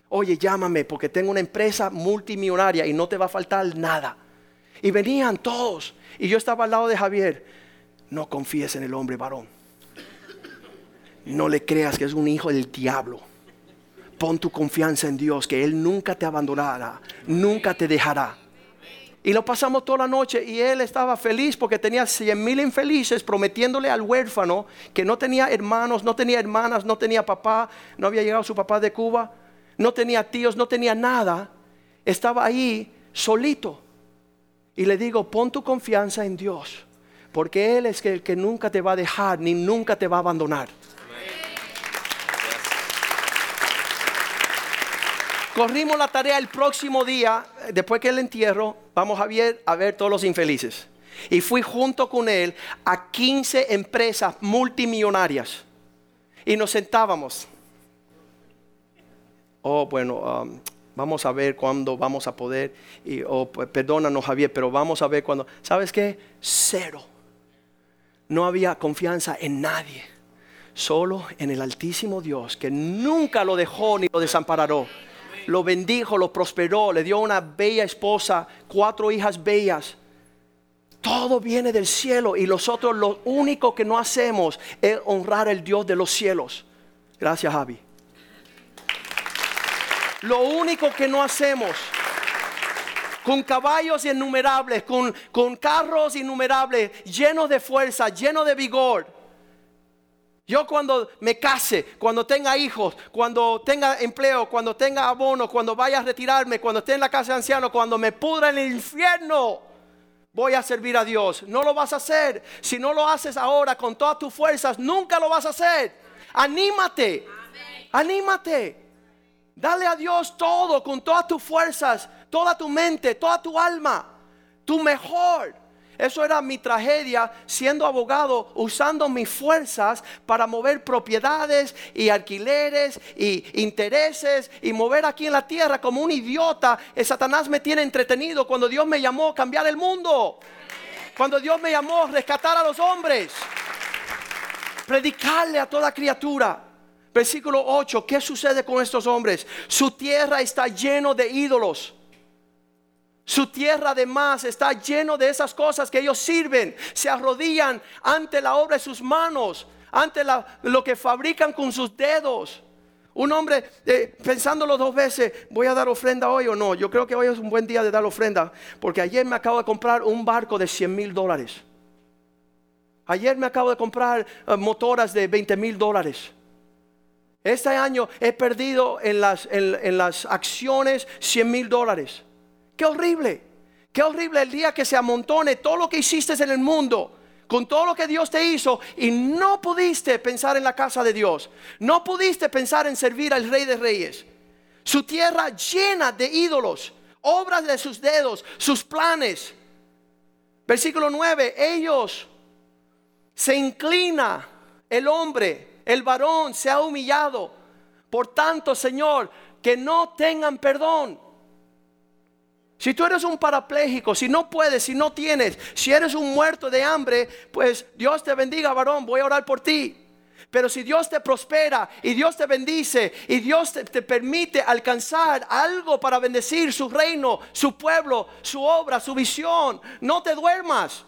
Oye, llámame porque tengo una empresa multimillonaria y no te va a faltar nada. Y venían todos. Y yo estaba al lado de Javier. No confíes en el hombre varón. No le creas que es un hijo del diablo. Pon tu confianza en Dios, que Él nunca te abandonará, nunca te dejará. Y lo pasamos toda la noche y él estaba feliz porque tenía cien mil infelices prometiéndole al huérfano que no tenía hermanos, no tenía hermanas, no tenía papá, no había llegado su papá de Cuba, no tenía tíos, no tenía nada. Estaba ahí solito. Y le digo, pon tu confianza en Dios, porque Él es el que nunca te va a dejar ni nunca te va a abandonar. Corrimos la tarea el próximo día, después que el entierro, vamos a ver, a ver todos los infelices. Y fui junto con él a 15 empresas multimillonarias. Y nos sentábamos. Oh, bueno, um, vamos a ver cuándo vamos a poder. Y, oh, perdónanos, Javier, pero vamos a ver cuándo. ¿Sabes qué? Cero. No había confianza en nadie. Solo en el Altísimo Dios, que nunca lo dejó ni lo desamparó lo bendijo, lo prosperó, le dio una bella esposa, cuatro hijas bellas. Todo viene del cielo y nosotros lo único que no hacemos es honrar al Dios de los cielos. Gracias, Javi. Lo único que no hacemos con caballos innumerables, con, con carros innumerables, llenos de fuerza, llenos de vigor yo cuando me case, cuando tenga hijos, cuando tenga empleo, cuando tenga abono, cuando vaya a retirarme, cuando esté en la casa de ancianos, cuando me pudra en el infierno, voy a servir a Dios. No lo vas a hacer. Si no lo haces ahora con todas tus fuerzas, nunca lo vas a hacer. Anímate. Anímate. Dale a Dios todo con todas tus fuerzas, toda tu mente, toda tu alma, tu mejor. Eso era mi tragedia siendo abogado, usando mis fuerzas para mover propiedades y alquileres y intereses y mover aquí en la tierra como un idiota. El Satanás me tiene entretenido cuando Dios me llamó a cambiar el mundo. Cuando Dios me llamó a rescatar a los hombres. Predicarle a toda criatura. Versículo 8, ¿qué sucede con estos hombres? Su tierra está lleno de ídolos Su tierra además está lleno de esas cosas que ellos sirven. Se arrodillan ante la obra de sus manos, ante lo que fabrican con sus dedos. Un hombre eh, pensándolo dos veces, voy a dar ofrenda hoy o no. Yo creo que hoy es un buen día de dar ofrenda, porque ayer me acabo de comprar un barco de 100 mil dólares. Ayer me acabo de comprar eh, motoras de 20 mil dólares. Este año he perdido en las, en las acciones 100 mil dólares. Qué horrible. Qué horrible el día que se amontone todo lo que hiciste en el mundo con todo lo que Dios te hizo y no pudiste pensar en la casa de Dios. No pudiste pensar en servir al Rey de Reyes. Su tierra llena de ídolos, obras de sus dedos, sus planes. Versículo 9, ellos se inclina el hombre, el varón se ha humillado. Por tanto, Señor, que no tengan perdón. Si tú eres un parapléjico, si no puedes, si no tienes, si eres un muerto de hambre, pues Dios te bendiga, varón, voy a orar por ti. Pero si Dios te prospera y Dios te bendice y Dios te, te, permite alcanzar algo para bendecir su reino, su pueblo, su obra, su visión, no te duermas.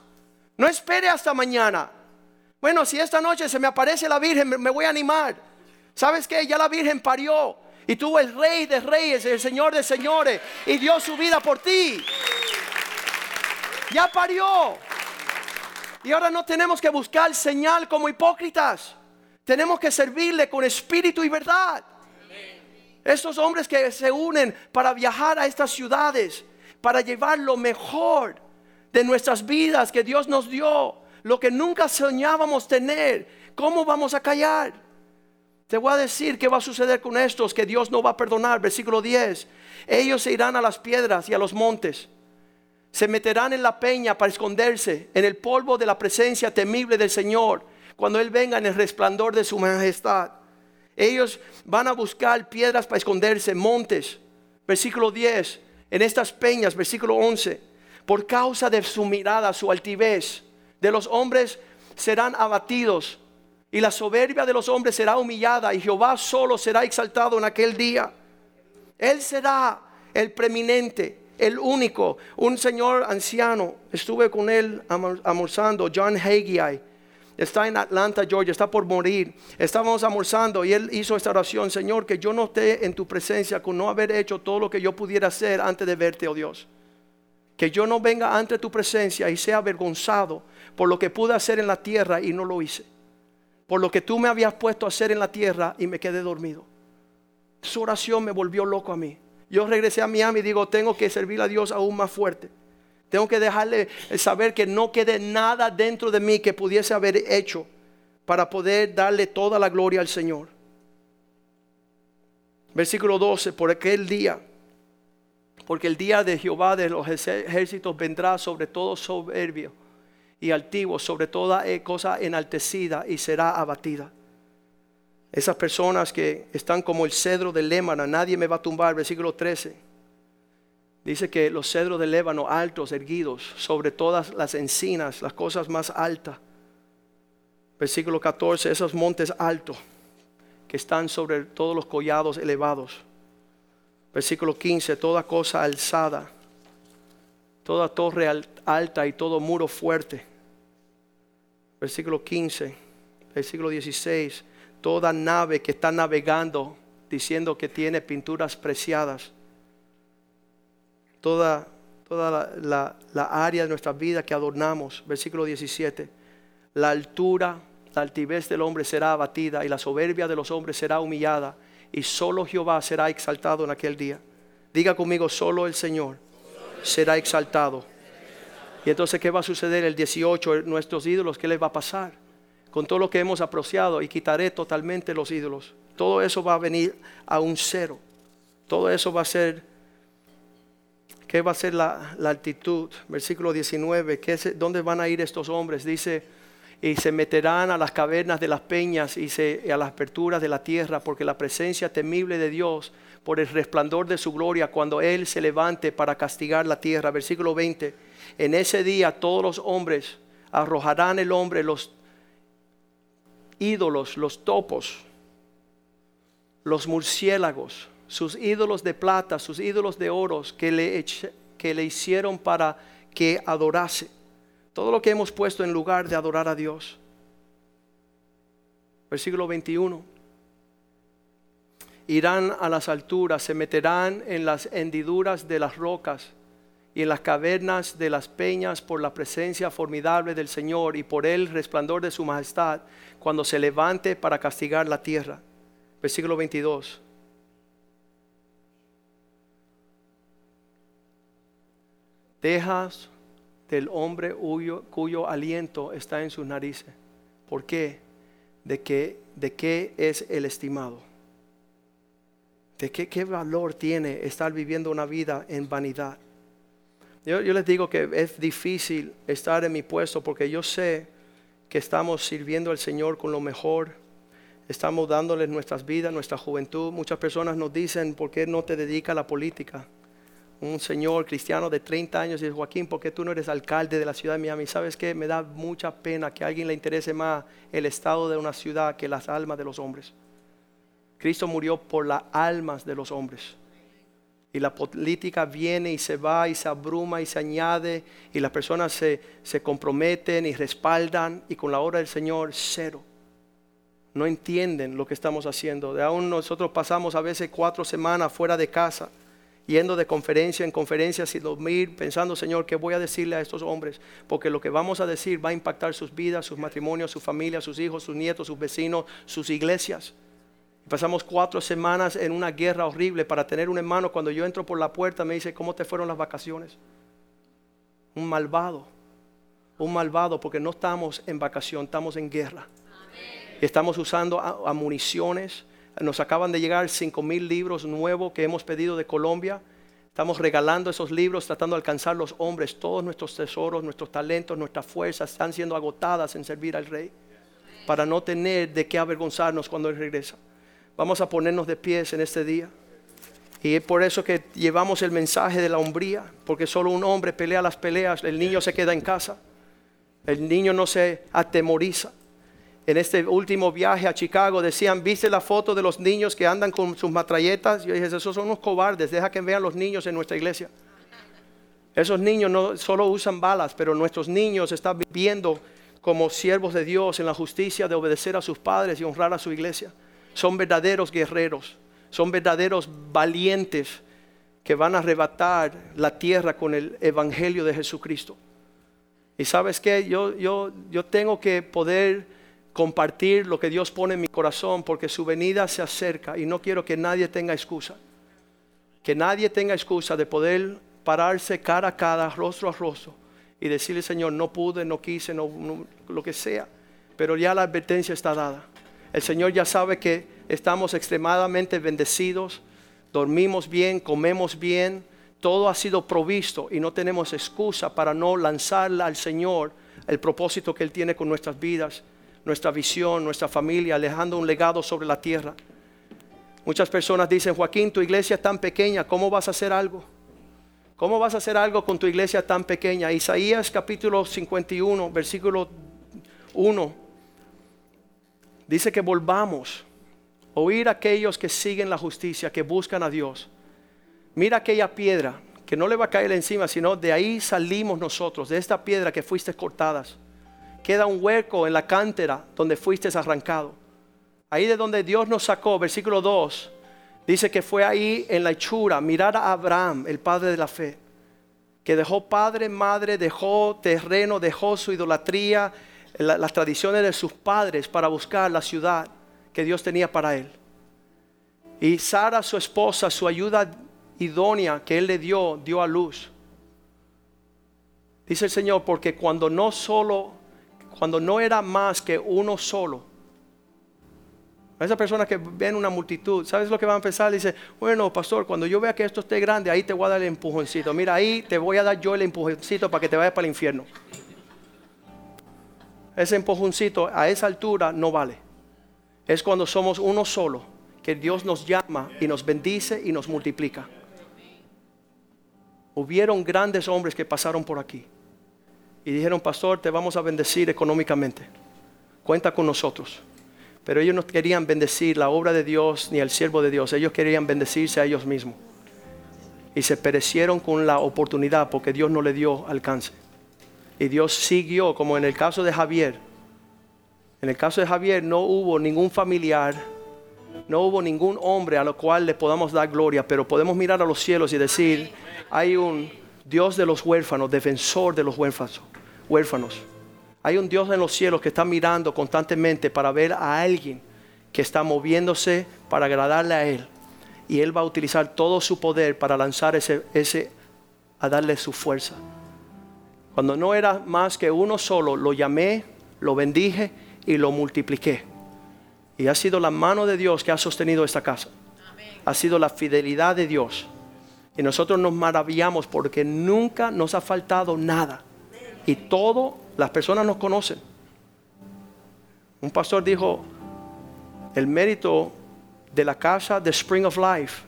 No espere hasta mañana. Bueno, si esta noche se me aparece la Virgen, me, voy a animar. ¿Sabes qué? Ya la Virgen parió. Y tuvo el rey de reyes, el señor de señores, y dio su vida por ti. Ya parió. Y ahora no tenemos que buscar señal como hipócritas. Tenemos que servirle con espíritu y verdad. Estos hombres que se unen para viajar a estas ciudades, para llevar lo mejor de nuestras vidas que Dios nos dio, lo que nunca soñábamos tener, ¿cómo vamos a callar? Te voy a decir qué va a suceder con estos que Dios no va a perdonar. Versículo 10. Ellos se irán a las piedras y a los montes. Se meterán en la peña para esconderse en el polvo de la presencia temible del Señor cuando Él venga en el resplandor de su majestad. Ellos van a buscar piedras para esconderse, montes. Versículo 10. En estas peñas, versículo 11. Por causa de su mirada, su altivez, de los hombres serán abatidos y la soberbia de los hombres será humillada y Jehová solo será exaltado en aquel día. Él será el preeminente, el único. Un señor anciano, estuve con él almorzando, John Hagee. Está en Atlanta, Georgia, está por morir. Estábamos almorzando y él hizo esta oración, Señor, que yo no esté en tu presencia con no haber hecho todo lo que yo pudiera hacer antes de verte, oh Dios. Que yo no venga ante tu presencia y sea avergonzado por lo que pude hacer en la tierra y no lo hice por lo que tú me habías puesto a hacer en la tierra y me quedé dormido. Su oración me volvió loco a mí. Yo regresé a Miami y digo, tengo que servir a Dios aún más fuerte. Tengo que dejarle saber que no quede nada dentro de mí que pudiese haber hecho para poder darle toda la gloria al Señor. Versículo 12, por aquel día, porque el día de Jehová de los ejércitos vendrá sobre todo soberbio y altivo sobre toda eh, cosa enaltecida y será abatida. Esas personas que están como el cedro del Lémano, nadie me va a tumbar, versículo 13. Dice que los cedros del Lébano altos, erguidos, sobre todas las encinas, las cosas más altas. Versículo 14, esos montes altos que están sobre todos los collados elevados. Versículo 15, toda cosa alzada toda torre alta y todo muro fuerte. Versículo 15, versículo 16, toda nave que está navegando diciendo que tiene pinturas preciadas. Toda, toda la, la área de nuestra vida que adornamos. Versículo 17, la altura, la altivez del hombre será abatida y la soberbia de los hombres será humillada y solo Jehová será exaltado en aquel día. Diga conmigo, solo el Señor será exaltado. Y entonces, ¿qué va a suceder el 18? Nuestros ídolos, ¿qué les va a pasar? Con todo lo que hemos apreciado y quitaré totalmente los ídolos. Todo eso va a venir a un cero. Todo eso va a ser, ¿qué va a ser la, la altitud? Versículo 19, ¿qué ¿dónde van a ir estos hombres? Dice, y se meterán a las cavernas de las peñas y a las aperturas de la tierra, porque la presencia temible de Dios por el resplandor de su gloria cuando Él se levante para castigar la tierra. Versículo 20. En ese día todos los hombres arrojarán el hombre los ídolos, los topos, los murciélagos, sus ídolos de plata, sus ídolos de oro que le, que le hicieron para que adorase. Todo lo que hemos puesto en lugar de adorar a Dios. Versículo 21. Irán a las alturas, se meterán en las hendiduras de las rocas y en las cavernas de las peñas por la presencia formidable del Señor y por el resplandor de su majestad, cuando se levante para castigar la tierra. Versículo 22. Dejas del hombre cuyo, aliento está en sus narices. ¿Por qué? ¿De qué, de qué es el estimado? ¿De qué, qué valor tiene estar viviendo una vida en vanidad? Yo, yo les digo que es difícil estar en mi puesto porque yo sé que estamos sirviendo al Señor con lo mejor. Estamos dándoles nuestras vidas, nuestra juventud. Muchas personas nos dicen, ¿por qué no te dedicas a la política? Un señor cristiano de 30 años y dice, Joaquín, ¿por qué tú no eres alcalde de la ciudad de Miami? ¿Sabes qué? Me da mucha pena que a alguien le interese más el estado de una ciudad que las almas de los hombres. Cristo murió por las almas de los hombres. Y la política viene y se va y se abruma y se añade y las personas se, se comprometen y respaldan y con la obra del Señor cero. No entienden lo que estamos haciendo. De aún nosotros pasamos a veces cuatro semanas fuera de casa yendo de conferencia en conferencia sin dormir, pensando, Señor, ¿qué voy a decirle a estos hombres? Porque lo que vamos a decir va a impactar sus vidas, sus matrimonios, su familia, sus hijos, sus nietos, sus vecinos, sus iglesias. Pasamos cuatro semanas en una guerra horrible para tener un hermano. Cuando yo entro por la puerta me dice, ¿cómo te fueron las vacaciones? Un malvado, un malvado porque no estamos en vacación, estamos en guerra. Estamos usando municiones nos acaban de llegar 5 mil libros nuevos que hemos pedido de Colombia. Estamos regalando esos libros, tratando de alcanzar los hombres. Todos nuestros tesoros, nuestros talentos, nuestras fuerzas están siendo agotadas en servir al Rey. Para no tener de qué avergonzarnos cuando Él regresa. Vamos a ponernos de pies en este día. Y es por eso que llevamos el mensaje de la hombría. Porque solo un hombre pelea las peleas. El niño se queda en casa. El niño no se atemoriza en este último viaje a Chicago decían, ¿viste la foto de los niños que andan con sus matralletas? Yo dije, esos son unos cobardes, deja que vean los niños en nuestra iglesia. Esos niños no solo usan balas, pero nuestros niños están viviendo como siervos de Dios en la justicia de obedecer a sus padres y honrar a su iglesia. Son verdaderos guerreros, son verdaderos valientes que van a arrebatar la tierra con el evangelio de Jesucristo. Y sabes qué, yo, yo, yo tengo que poder compartir lo que Dios pone en mi corazón porque su venida se acerca y no quiero que nadie tenga excusa. Que nadie tenga excusa de poder pararse cara a cara, rostro a rostro y decirle, Señor, no pude, no quise, no, lo que sea. Pero ya la advertencia está dada. El Señor ya sabe que estamos extremadamente bendecidos, dormimos bien, comemos bien, todo ha sido provisto y no tenemos excusa para no lanzarle al Señor el propósito que Él tiene con nuestras vidas nuestra visión, nuestra familia, dejando un legado sobre la tierra. Muchas personas dicen, Joaquín, tu iglesia es tan pequeña, ¿cómo vas a hacer algo? ¿Cómo vas a hacer algo con tu iglesia tan pequeña? Isaías capítulo 51, versículo 1, dice que volvamos, oír a aquellos que siguen la justicia, que buscan a Dios. Mira aquella piedra que no le va a caer encima, sino de ahí salimos nosotros, de esta piedra que fuiste cortadas queda un hueco en la cántera donde fuiste arrancado. Ahí de donde Dios nos sacó, versículo 2, dice que fue ahí en la hechura, mirar a Abraham, el padre de la fe, que dejó padre, madre, dejó terreno, dejó su idolatría, las tradiciones de sus padres para buscar la ciudad que Dios tenía para él. Y Sara, su esposa, su ayuda idónea que él le dio, dio a luz. Dice el Señor, porque cuando no solo cuando no era más que uno solo. Esa persona que ven una multitud, ¿sabes lo que van a pensar? Dice, bueno, pastor, cuando yo vea que esto esté grande, ahí te voy a dar el empujoncito. Mira, ahí te voy a dar yo el empujoncito para que te vayas para el infierno. Ese empujoncito a esa altura no vale. Es cuando somos uno solo, que Dios nos llama y nos bendice y nos multiplica. Hubieron grandes hombres que pasaron por aquí y dijeron, pastor, te vamos a bendecir económicamente. Cuenta con nosotros. Pero ellos no querían bendecir la obra de Dios ni el siervo de Dios. Ellos querían bendecirse a ellos mismos. y se perecieron con la oportunidad porque Dios no le dio alcance. Y Dios siguió, como en el caso de Javier. En el caso de Javier no hubo ningún familiar, no hubo ningún hombre a lo cual le podamos dar gloria, pero podemos mirar a los cielos y decir, hay un Dios de los huérfanos, defensor de los huérfanos. huérfanos. Hay un Dios en los cielos que está mirando constantemente para ver a alguien que está moviéndose para agradarle a Él. Y Él va a utilizar todo su poder para lanzar ese, ese a darle su fuerza. Cuando no era más que uno solo, lo llamé, lo bendije y lo multipliqué. Y ha sido la mano de Dios que ha sostenido esta casa. Ha sido la fidelidad de Dios. Y nosotros nos maravillamos porque nunca nos ha faltado nada. Y todo las personas nos conocen. Un pastor dijo, el mérito de la casa de Spring of Life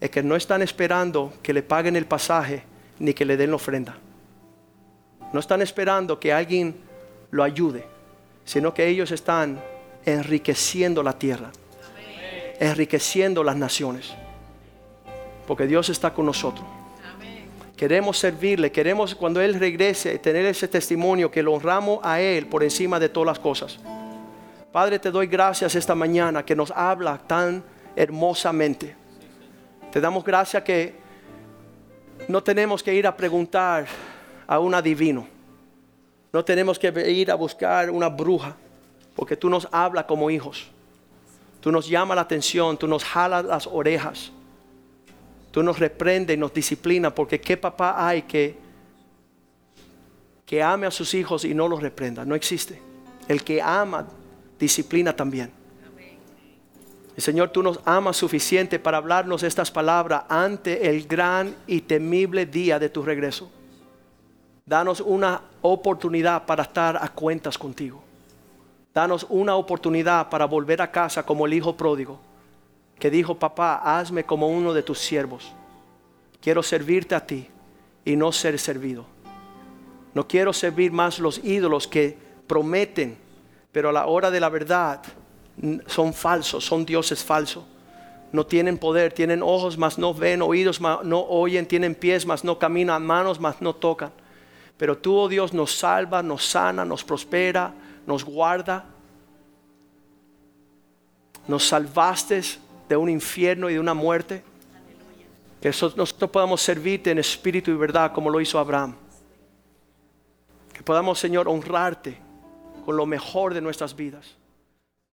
es que no están esperando que le paguen el pasaje ni que le den la ofrenda. No están esperando que alguien lo ayude, sino que ellos están enriqueciendo la tierra, enriqueciendo las naciones, porque Dios está con nosotros. Queremos servirle, queremos cuando Él regrese tener ese testimonio que lo honramos a Él por encima de todas las cosas. Padre, te doy gracias esta mañana que nos habla tan hermosamente. Te damos gracias que no tenemos que ir a preguntar a un adivino. No tenemos que ir a buscar una bruja, porque tú nos hablas como hijos. Tú nos llamas la atención, tú nos jalas las orejas. Tú nos reprende y nos disciplina porque qué papá hay que, que ame a sus hijos y no los reprenda. No existe. El que ama, disciplina también. El Señor, tú nos amas suficiente para hablarnos estas palabras ante el gran y temible día de tu regreso. Danos una oportunidad para estar a cuentas contigo. Danos una oportunidad para volver a casa como el hijo pródigo que dijo, papá, hazme como uno de tus siervos. Quiero servirte a ti y no ser servido. No quiero servir más los ídolos que prometen, pero a la hora de la verdad son falsos, son dioses falsos. No tienen poder, tienen ojos, mas no ven, oídos, no oyen, tienen pies, mas no caminan, manos, mas no tocan. Pero tú, oh Dios, nos salva, nos sana, nos prospera, nos guarda. Nos salvaste de un infierno y de una muerte. Que nosotros podamos servirte en espíritu y verdad como lo hizo Abraham. Que podamos, Señor, honrarte con lo mejor de nuestras vidas.